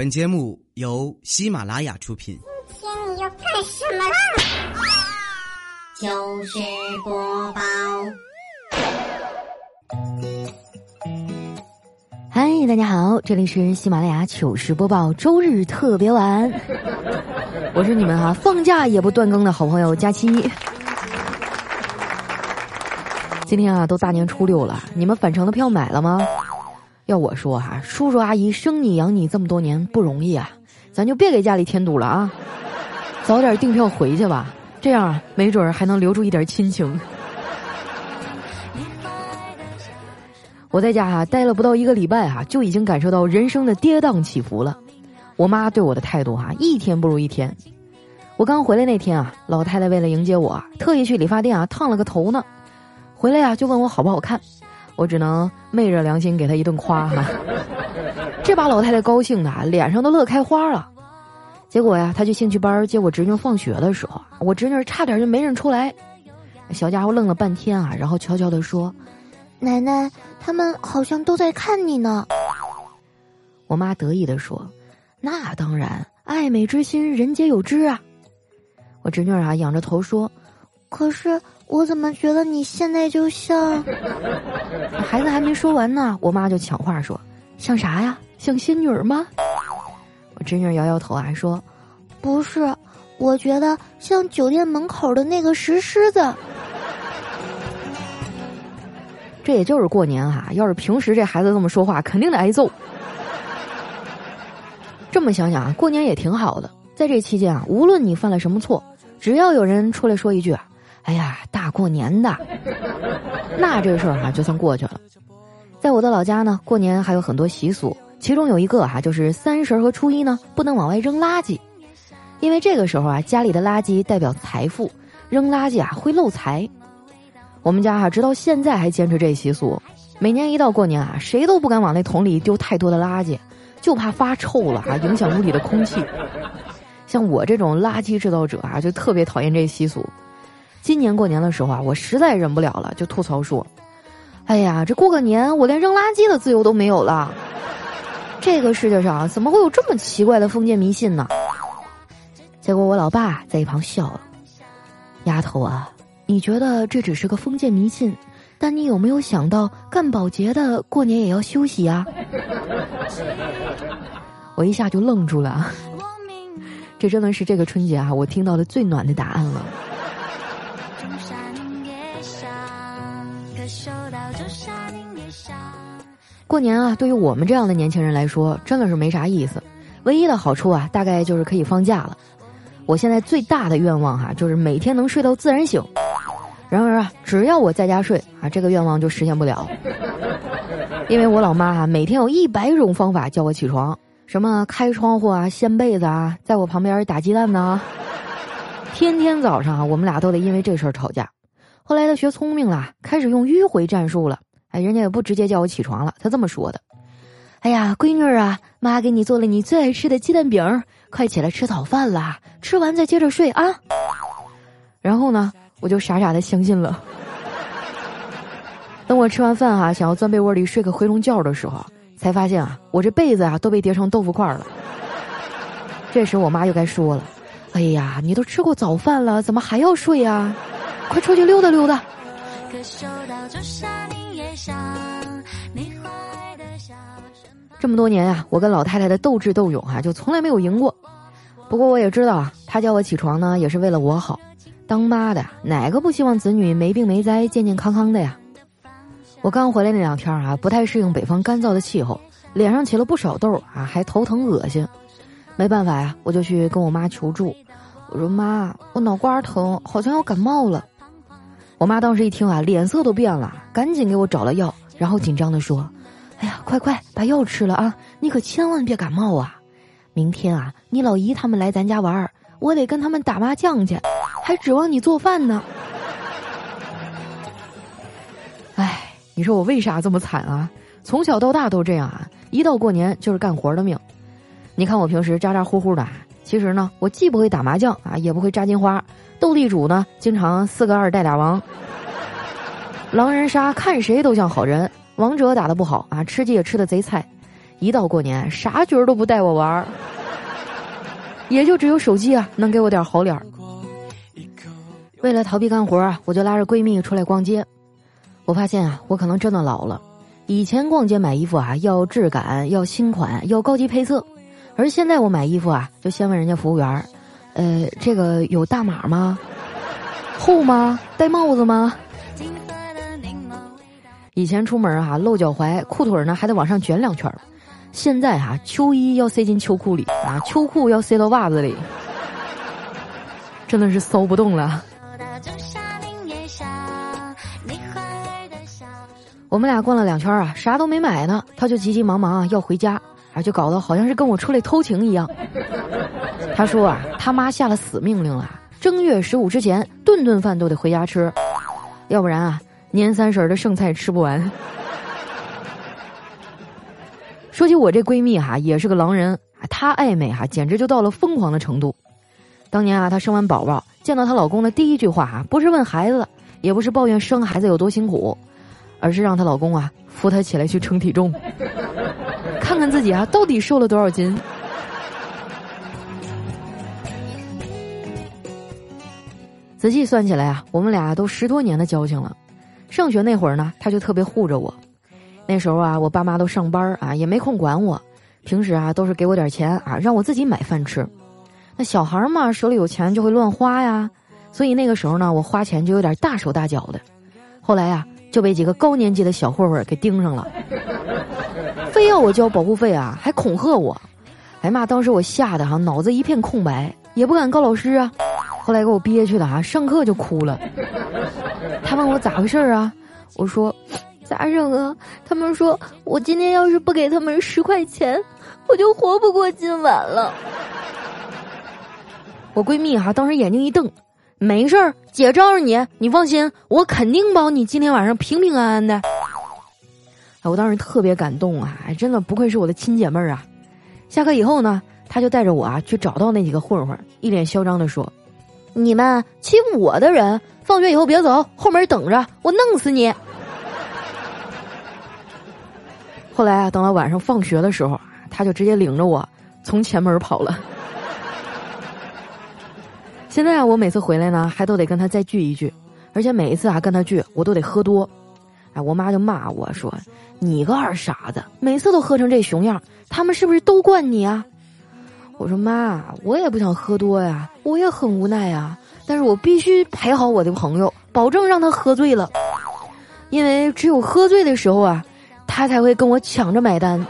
本节目由喜马拉雅出品。今天你要干什么啦？糗事播报。嗨，大家好，这里是喜马拉雅糗事播报周日特别晚，我是你们哈放假也不断更的好朋友佳期。今天啊，都大年初六了，你们返程的票买了吗？要我说哈，叔叔阿姨生你养你这么多年不容易啊，咱就别给家里添堵了啊，早点订票回去吧，这样，没准儿还能留住一点亲情。我在家哈待了不到一个礼拜哈，就已经感受到人生的跌宕起伏了。我妈对我的态度哈，一天不如一天。我刚回来那天啊，老太太为了迎接我，特意去理发店啊烫了个头呢。回来呀，就问我好不好看，我只能昧着良心给她一顿夸哈。这把老太太高兴的脸上都乐开花了。结果呀，她去兴趣班接我侄女放学的时候，我侄女差点就没认出来。小家伙愣了半天啊，然后悄悄地说：“奶奶，他们好像都在看你呢。”我妈得意地说：“那当然，爱美之心，人皆有之啊。”我侄女啊，仰着头说：“可是。”我怎么觉得你现在就像 孩子还没说完呢，我妈就抢话说：“像啥呀？像仙女吗？”我侄女摇摇头啊，说：“不是，我觉得像酒店门口的那个石狮子。”这也就是过年哈，要是平时这孩子这么说话，肯定得挨揍。这么想想啊，过年也挺好的，在这期间啊，无论你犯了什么错，只要有人出来说一句啊。哎呀，大过年的，那这事儿哈就算过去了。在我的老家呢，过年还有很多习俗，其中有一个哈就是三十和初一呢不能往外扔垃圾，因为这个时候啊家里的垃圾代表财富，扔垃圾啊会漏财。我们家哈直到现在还坚持这习俗，每年一到过年啊，谁都不敢往那桶里丢太多的垃圾，就怕发臭了啊影响屋里的空气。像我这种垃圾制造者啊，就特别讨厌这习俗。今年过年的时候啊，我实在忍不了了，就吐槽说：“哎呀，这过个年我连扔垃圾的自由都没有了。这个世界上怎么会有这么奇怪的封建迷信呢？”结果我老爸在一旁笑了：“丫头啊，你觉得这只是个封建迷信，但你有没有想到干保洁的过年也要休息啊？” 我一下就愣住了，这真的是这个春节啊，我听到的最暖的答案了。过年啊，对于我们这样的年轻人来说，真的是没啥意思。唯一的好处啊，大概就是可以放假了。我现在最大的愿望哈，就是每天能睡到自然醒。然而啊，只要我在家睡啊，这个愿望就实现不了。因为我老妈哈，每天有一百种方法叫我起床，什么开窗户啊、掀被子啊，在我旁边打鸡蛋呢。天天早上啊，我们俩都得因为这事儿吵架。后来他学聪明了，开始用迂回战术了。哎，人家也不直接叫我起床了，他这么说的：“哎呀，闺女啊，妈给你做了你最爱吃的鸡蛋饼，快起来吃早饭啦！吃完再接着睡啊。”然后呢，我就傻傻的相信了。等我吃完饭哈，想要钻被窝里睡个回笼觉的时候，才发现啊，我这被子啊都被叠成豆腐块了。这时我妈又该说了：“哎呀，你都吃过早饭了，怎么还要睡啊？快出去溜达溜达。”这么多年啊，我跟老太太的斗智斗勇啊，就从来没有赢过。不过我也知道啊，她叫我起床呢，也是为了我好。当妈的哪个不希望子女没病没灾、健健康康的呀？我刚回来那两天啊，不太适应北方干燥的气候，脸上起了不少痘啊，还头疼恶心。没办法呀，我就去跟我妈求助。我说妈，我脑瓜疼，好像要感冒了。我妈当时一听啊，脸色都变了，赶紧给我找了药，然后紧张的说：“，快快把药吃了啊！你可千万别感冒啊！明天啊，你老姨他们来咱家玩儿，我得跟他们打麻将去，还指望你做饭呢。”哎，你说我为啥这么惨啊？从小到大都这样啊，一到过年就是干活的命。你看我平时咋咋呼呼的，其实呢，我既不会打麻将啊，也不会扎金花。斗地主呢，经常四个二带俩王。狼人杀看谁都像好人，王者打的不好啊，吃鸡也吃的贼菜。一到过年啥局儿都不带我玩儿，也就只有手机啊能给我点好脸儿。为了逃避干活啊，我就拉着闺蜜出来逛街。我发现啊，我可能真的老了。以前逛街买衣服啊，要质感，要新款，要高级配色，而现在我买衣服啊，就先问人家服务员儿：“呃，这个有大码吗？厚吗？戴帽子吗？”以前出门啊，露脚踝，裤腿呢还得往上卷两圈现在哈，秋衣要塞进秋裤里啊，秋裤要塞到袜子里，真的是骚不动了。我们俩逛了两圈啊，啥都没买呢，他就急急忙忙啊要回家，啊就搞得好像是跟我出来偷情一样。他说啊，他妈下了死命令了，正月十五之前顿顿饭都得回家吃，要不然啊年三十的剩菜吃不完。说起我这闺蜜哈，也是个狼人，她爱美哈，简直就到了疯狂的程度。当年啊，她生完宝宝，见到她老公的第一句话啊，不是问孩子，也不是抱怨生孩子有多辛苦。而是让她老公啊扶她起来去称体重，看看自己啊到底瘦了多少斤。仔细算起来啊，我们俩都十多年的交情了。上学那会儿呢，他就特别护着我。那时候啊，我爸妈都上班啊，也没空管我。平时啊，都是给我点钱啊，让我自己买饭吃。那小孩嘛，手里有钱就会乱花呀。所以那个时候呢，我花钱就有点大手大脚的。后来呀。就被几个高年级的小混混给盯上了，非要我交保护费啊，还恐吓我。哎妈，当时我吓得哈脑子一片空白，也不敢告老师啊。后来给我憋屈的哈，上课就哭了。他问我咋回事啊？我说咋整啊？他们说我今天要是不给他们十块钱，我就活不过今晚了。我闺蜜哈当时眼睛一瞪。没事儿，姐罩着你，你放心，我肯定保你今天晚上平平安安的。哎，我当时特别感动啊，真的不愧是我的亲姐妹儿啊。下课以后呢，她就带着我啊去找到那几个混混，一脸嚣张的说：“你们欺负我的人，放学以后别走，后门等着，我弄死你。”后来啊，等到晚上放学的时候，他就直接领着我从前门跑了。现在啊，我每次回来呢，还都得跟他再聚一聚，而且每一次啊跟他聚，我都得喝多。哎，我妈就骂我说：“你个二傻子，每次都喝成这熊样，他们是不是都惯你啊？”我说：“妈，我也不想喝多呀，我也很无奈呀，但是我必须陪好我的朋友，保证让他喝醉了，因为只有喝醉的时候啊，他才会跟我抢着买单。”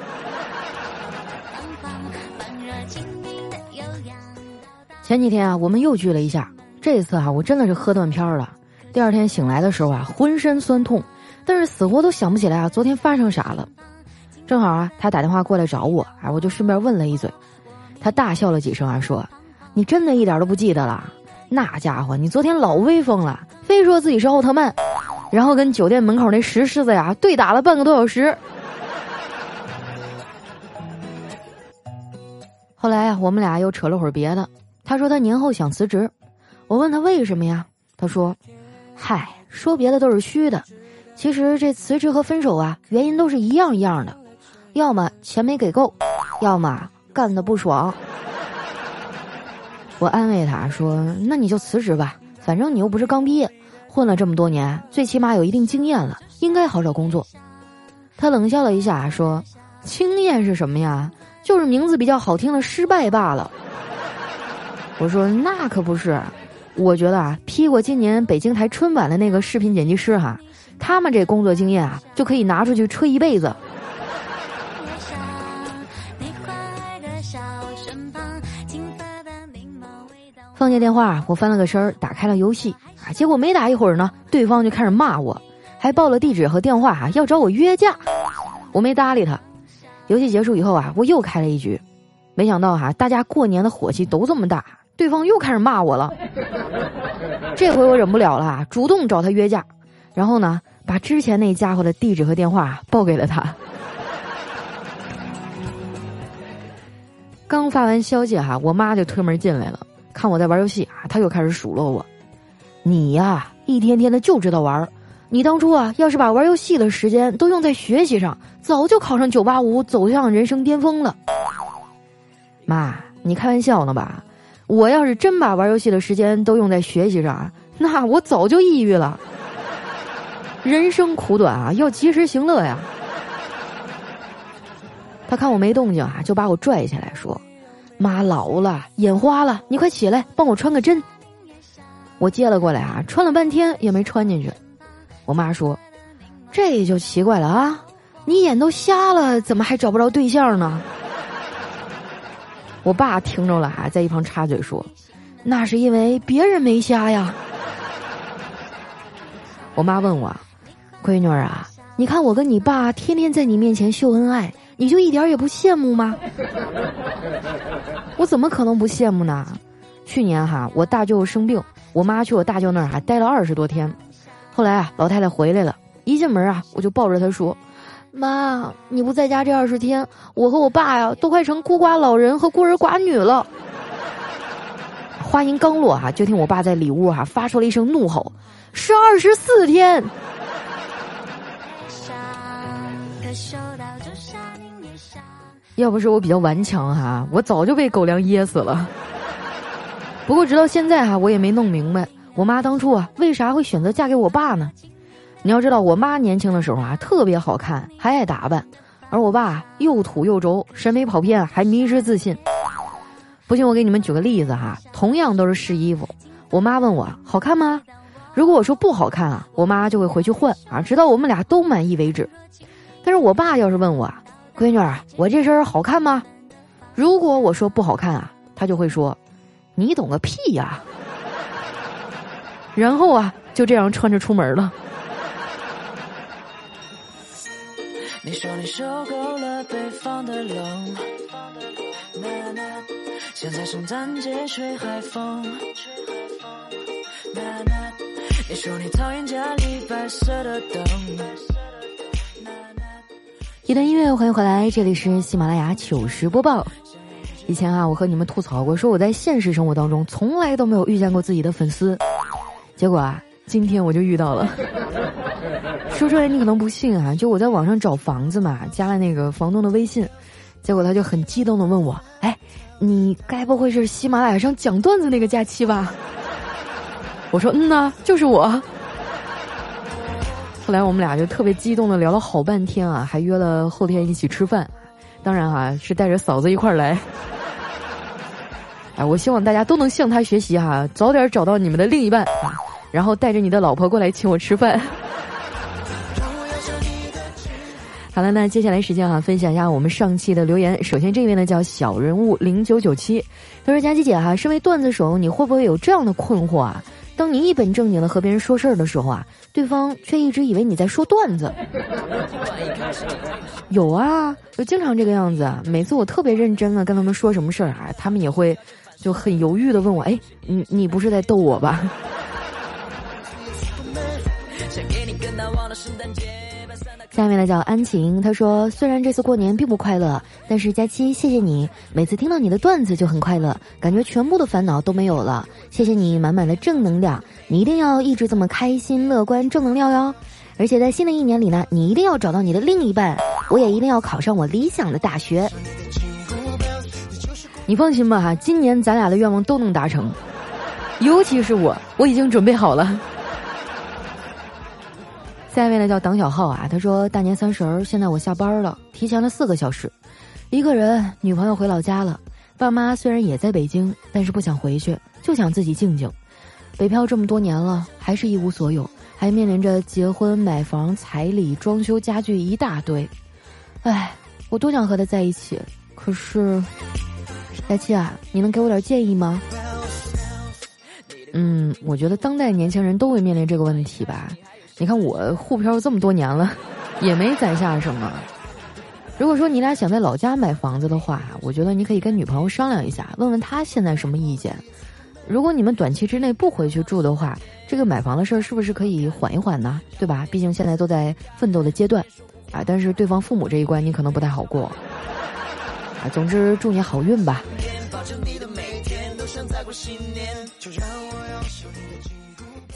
前几天啊，我们又聚了一下。这次啊，我真的是喝断片了。第二天醒来的时候啊，浑身酸痛，但是死活都想不起来啊，昨天发生啥了。正好啊，他打电话过来找我，啊，我就顺便问了一嘴。他大笑了几声啊，说：“你真的一点都不记得了？那家伙，你昨天老威风了，非说自己是奥特曼，然后跟酒店门口那石狮子呀对打了半个多小时。”后来啊，我们俩又扯了会儿别的。他说他年后想辞职，我问他为什么呀？他说：“嗨，说别的都是虚的，其实这辞职和分手啊，原因都是一样一样的，要么钱没给够，要么干的不爽。”我安慰他说：“那你就辞职吧，反正你又不是刚毕业，混了这么多年，最起码有一定经验了，应该好找工作。”他冷笑了一下说：“经验是什么呀？就是名字比较好听的失败罢了。”我说那可不是，我觉得啊批过今年北京台春晚的那个视频剪辑师哈，他们这工作经验啊，就可以拿出去吹一辈子。放下电话，我翻了个身儿，打开了游戏啊，结果没打一会儿呢，对方就开始骂我，还报了地址和电话哈，要找我约架。我没搭理他。游戏结束以后啊，我又开了一局，没想到哈，大家过年的火气都这么大。对方又开始骂我了，这回我忍不了了，主动找他约架，然后呢，把之前那家伙的地址和电话报给了他。刚发完消息哈，我妈就推门进来了，看我在玩游戏啊，他又开始数落我：“你呀，一天天的就知道玩儿，你当初啊，要是把玩游戏的时间都用在学习上，早就考上九八五，走向人生巅峰了。妈，你开玩笑呢吧？我要是真把玩游戏的时间都用在学习上，那我早就抑郁了。人生苦短啊，要及时行乐呀。他看我没动静啊，就把我拽起来说：“妈老了，眼花了，你快起来，帮我穿个针。”我接了过来啊，穿了半天也没穿进去。我妈说：“这就奇怪了啊，你眼都瞎了，怎么还找不着对象呢？” 我爸听着了啊，在一旁插嘴说：“那是因为别人没瞎呀。”我妈问我：“闺女儿啊，你看我跟你爸天天在你面前秀恩爱。”你就一点也不羡慕吗？我怎么可能不羡慕呢？去年哈，我大舅生病，我妈去我大舅那儿还待了二十多天。后来啊，老太太回来了，一进门啊，我就抱着她说：“妈，你不在家这二十天，我和我爸呀，都快成孤寡老人和孤儿寡女了。”话音刚落哈，就听我爸在里屋哈发出了一声怒吼：“是二十四天！”要不是我比较顽强哈，我早就被狗粮噎死了。不过直到现在哈，我也没弄明白我妈当初啊为啥会选择嫁给我爸呢？你要知道，我妈年轻的时候啊特别好看，还爱打扮，而我爸又土又轴，审美跑偏，还迷失自信。不信我给你们举个例子哈，同样都是试衣服，我妈问我好看吗？如果我说不好看啊，我妈就会回去换啊，直到我们俩都满意为止。但是我爸要是问我。闺女儿，我这身好看吗？如果我说不好看啊，他就会说：“你懂个屁呀！” 然后啊，就这样穿着出门了。你说你受够了北方的冷，现在圣诞节吹海风。你说你讨厌家里白色的灯。一段音乐，欢迎回来，这里是喜马拉雅糗事播报。以前啊，我和你们吐槽过，说我在现实生活当中从来都没有遇见过自己的粉丝，结果啊，今天我就遇到了。说出来你可能不信啊，就我在网上找房子嘛，加了那个房东的微信，结果他就很激动的问我：“哎，你该不会是喜马拉雅上讲段子那个假期吧？”我说：“嗯呐，就是我。”后来我们俩就特别激动的聊了好半天啊，还约了后天一起吃饭，当然哈是带着嫂子一块儿来。哎，我希望大家都能向他学习哈，早点找到你们的另一半，然后带着你的老婆过来请我吃饭。好了，那接下来时间哈，分享一下我们上期的留言。首先这位呢叫小人物零九九七，他说：“佳琪姐哈，身为段子手，你会不会有这样的困惑啊？当你一本正经的和别人说事儿的时候啊？”对方却一直以为你在说段子，有啊，就经常这个样子。每次我特别认真的跟他们说什么事儿啊，他们也会就很犹豫的问我：“哎，你你不是在逗我吧？”想给你更难忘的圣诞节下面呢叫安晴，他说：“虽然这次过年并不快乐，但是佳期谢谢你，每次听到你的段子就很快乐，感觉全部的烦恼都没有了。谢谢你满满的正能量，你一定要一直这么开心乐观正能量哟！而且在新的一年里呢，你一定要找到你的另一半，我也一定要考上我理想的大学。你放心吧哈，今年咱俩的愿望都能达成，尤其是我，我已经准备好了。”下一位呢叫党小浩啊，他说大年三十儿，现在我下班了，提前了四个小时，一个人，女朋友回老家了，爸妈虽然也在北京，但是不想回去，就想自己静静。北漂这么多年了，还是一无所有，还面临着结婚、买房、彩礼、装修、家具一大堆，唉，我多想和他在一起，可是，佳期啊，你能给我点建议吗？嗯，我觉得当代年轻人都会面临这个问题吧。你看我沪漂这么多年了，也没攒下什么。如果说你俩想在老家买房子的话，我觉得你可以跟女朋友商量一下，问问她现在什么意见。如果你们短期之内不回去住的话，这个买房的事儿是不是可以缓一缓呢？对吧？毕竟现在都在奋斗的阶段，啊，但是对方父母这一关你可能不太好过。啊，总之祝你好运吧。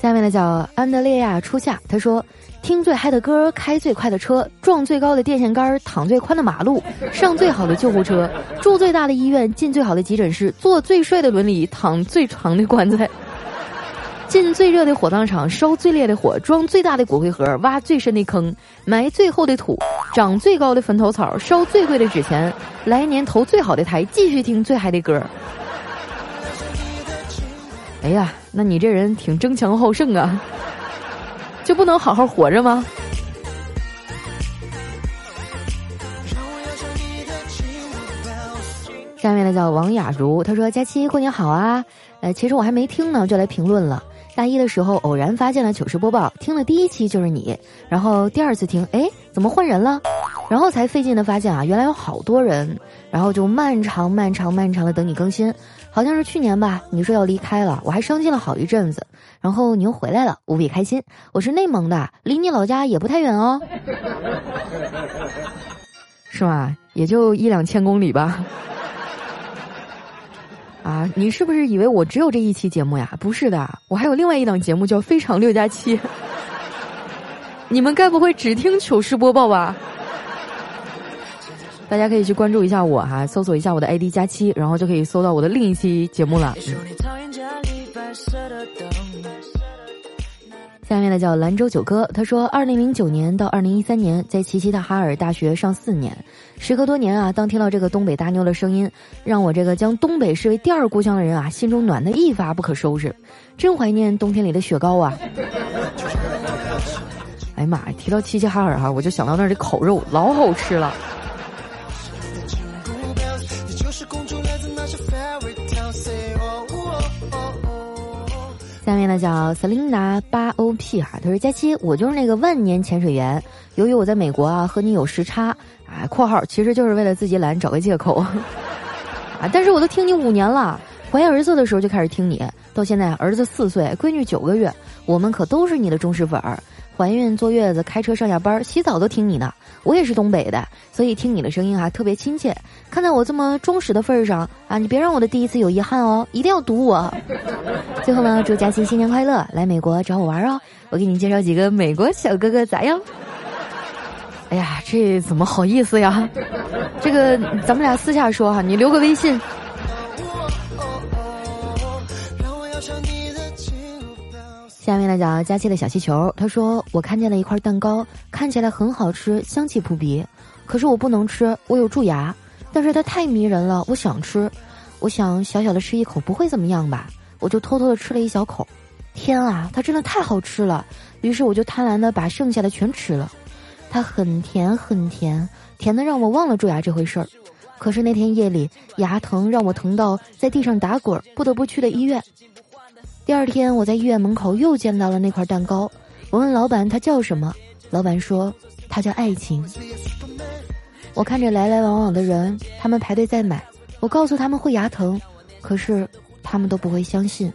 下面呢叫安德烈亚初夏，他说：“听最嗨的歌，开最快的车，撞最高的电线杆，躺最宽的马路，上最好的救护车，住最大的医院，进最好的急诊室，坐最帅的轮椅，躺最长的 棺材，进最热的火葬场，烧最烈的火，装最大的骨灰盒，挖最深的坑，埋最厚的土，长最高的坟头草，烧最贵的纸钱，来年投最好的胎，继续听最嗨的歌。”哎呀，那你这人挺争强好胜啊，就不能好好活着吗？下面呢叫王雅茹，她说：“佳期过年好啊！呃，其实我还没听呢，就来评论了。大一的时候偶然发现了糗事播报，听了第一期就是你，然后第二次听，哎，怎么换人了？然后才费劲的发现啊，原来有好多人，然后就漫长漫长漫长的等你更新。”好像是去年吧，你说要离开了，我还伤心了好一阵子。然后你又回来了，无比开心。我是内蒙的，离你老家也不太远哦，是吧？也就一两千公里吧。啊，你是不是以为我只有这一期节目呀？不是的，我还有另外一档节目叫《非常六加七》。你们该不会只听糗事播报吧？大家可以去关注一下我哈，搜索一下我的 ID 加七，然后就可以搜到我的另一期节目了。下面呢叫兰州九哥，他说，二零零九年到二零一三年在齐齐哈尔大学上四年，时隔多年啊，当听到这个东北大妞的声音，让我这个将东北视为第二故乡的人啊，心中暖的一发不可收拾，真怀念冬天里的雪糕啊！哎呀妈呀，提到齐齐哈尔哈，我就想到那儿的烤肉，老好吃了。面呢叫 Selina 八 OP 哈，他说佳期，我就是那个万年潜水员。由于我在美国啊，和你有时差，啊（括号其实就是为了自己懒找个借口） 啊，但是我都听你五年了，怀儿子的时候就开始听你，到现在儿子四岁，闺女九个月，我们可都是你的忠实粉儿。怀孕坐月子、开车上下班、洗澡都听你的。我也是东北的，所以听你的声音啊特别亲切。看在我这么忠实的份上啊，你别让我的第一次有遗憾哦，一定要赌我。最后呢，祝佳欣新年快乐，来美国找我玩哦。我给你介绍几个美国小哥哥咋样？哎呀，这怎么好意思呀？这个咱们俩私下说哈，你留个微信。下面来讲佳期的小气球，他说：“我看见了一块蛋糕，看起来很好吃，香气扑鼻，可是我不能吃，我有蛀牙。但是它太迷人了，我想吃。我想小小的吃一口不会怎么样吧？我就偷偷的吃了一小口。天啊，它真的太好吃了！于是我就贪婪的把剩下的全吃了。它很甜很甜，甜的让我忘了蛀牙这回事儿。可是那天夜里牙疼让我疼到在地上打滚，不得不去了医院。”第二天，我在医院门口又见到了那块蛋糕。我问老板他叫什么，老板说他叫爱情。我看着来来往往的人，他们排队在买。我告诉他们会牙疼，可是他们都不会相信。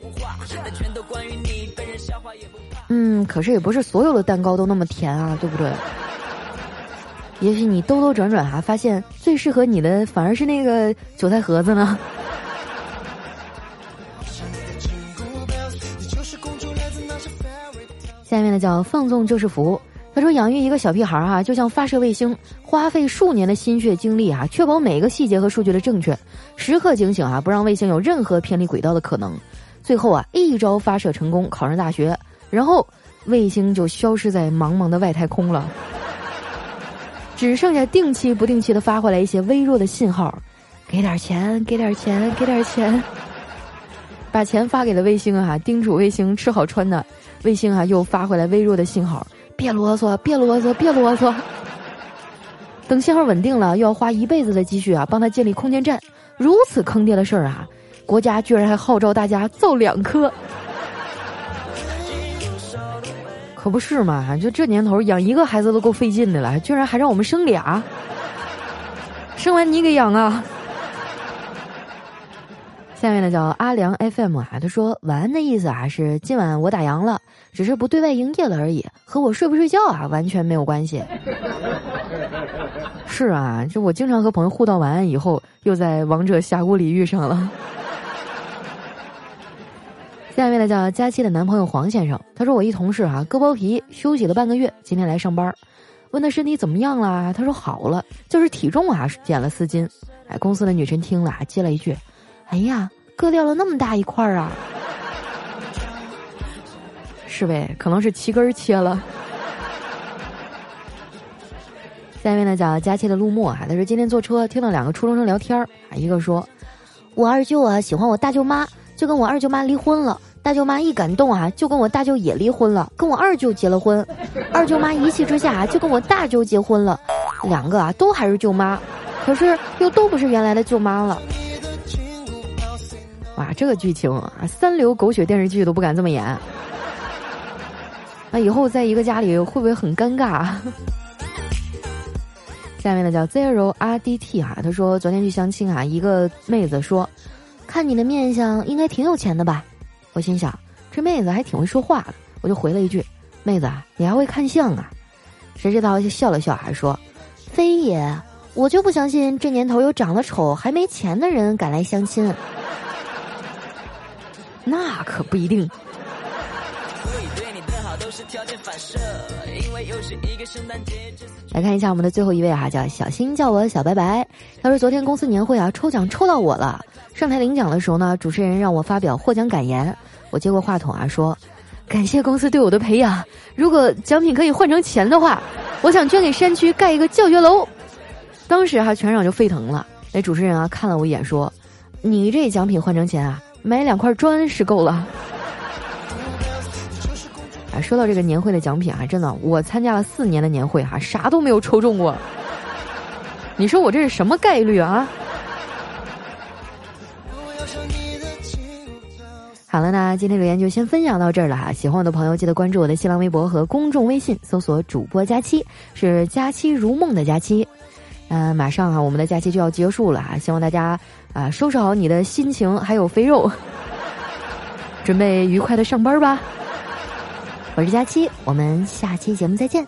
嗯，可是也不是所有的蛋糕都那么甜啊，对不对？也许你兜兜转转啊，发现最适合你的反而是那个韭菜盒子呢。下面呢叫放纵就是福。他说养育一个小屁孩儿啊，就像发射卫星，花费数年的心血精力啊，确保每一个细节和数据的正确，时刻警醒啊，不让卫星有任何偏离轨道的可能。最后啊，一招发射成功，考上大学，然后卫星就消失在茫茫的外太空了，只剩下定期不定期的发回来一些微弱的信号，给点钱，给点钱，给点钱，把钱发给了卫星啊，叮嘱卫星吃好穿的。卫星啊，又发回来微弱的信号，别啰嗦，别啰嗦，别啰嗦。等信号稳定了，又要花一辈子的积蓄啊，帮他建立空间站。如此坑爹的事儿啊，国家居然还号召大家造两颗，可不是嘛？就这年头，养一个孩子都够费劲的了，居然还让我们生俩，生完你给养啊？下面呢叫阿良 FM 啊，他说晚安的意思啊是今晚我打烊了，只是不对外营业了而已，和我睡不睡觉啊完全没有关系。是啊，就我经常和朋友互道晚安以后，又在王者峡谷里遇上了。下一位呢叫佳期的男朋友黄先生，他说我一同事啊割包皮休息了半个月，今天来上班，问他身体怎么样了，他说好了，就是体重啊减了四斤。哎，公司的女神听了啊接了一句：“哎呀，割掉了那么大一块儿啊！” 是呗，可能是齐根儿切了。下一位呢叫佳期的陆墨啊，他说今天坐车听到两个初中生聊天儿啊，一个说：“我二舅啊喜欢我大舅妈，就跟我二舅妈离婚了。大舅妈一感动啊，就跟我大舅也离婚了，跟我二舅结了婚。二舅妈一气之下啊就跟我大舅结婚了，两个啊都还是舅妈，可是又都不是原来的舅妈了。哇，这个剧情啊，三流狗血电视剧都不敢这么演。那以后在一个家里会不会很尴尬？” 下面呢叫 zero r d t 哈，他说昨天去相亲啊，一个妹子说，看你的面相应该挺有钱的吧？我心想这妹子还挺会说话的，我就回了一句，妹子啊，你还会看相啊？谁知道就笑了笑，还说，非也，我就不相信这年头有长得丑还没钱的人敢来相亲。那可不一定。来看一下我们的最后一位啊，叫小新，叫我小白白。他说昨天公司年会啊，抽奖抽到我了。上台领奖的时候呢，主持人让我发表获奖感言。我接过话筒啊，说：“感谢公司对我的培养。如果奖品可以换成钱的话，我想捐给山区盖一个教学楼。”当时哈全场就沸腾了。那主持人啊看了我一眼说：“你这奖品换成钱啊，买两块砖是够了。”啊，说到这个年会的奖品啊，真的，我参加了四年的年会哈，啥都没有抽中过。你说我这是什么概率啊？好了，那今天留言就先分享到这儿了哈。喜欢我的朋友，记得关注我的新浪微博和公众微信，搜索“主播佳期”，是“佳期如梦”的佳期。嗯，马上啊，我们的假期就要结束了哈，希望大家啊收拾好你的心情还有肥肉，准备愉快的上班吧。我是佳期，我们下期节目再见。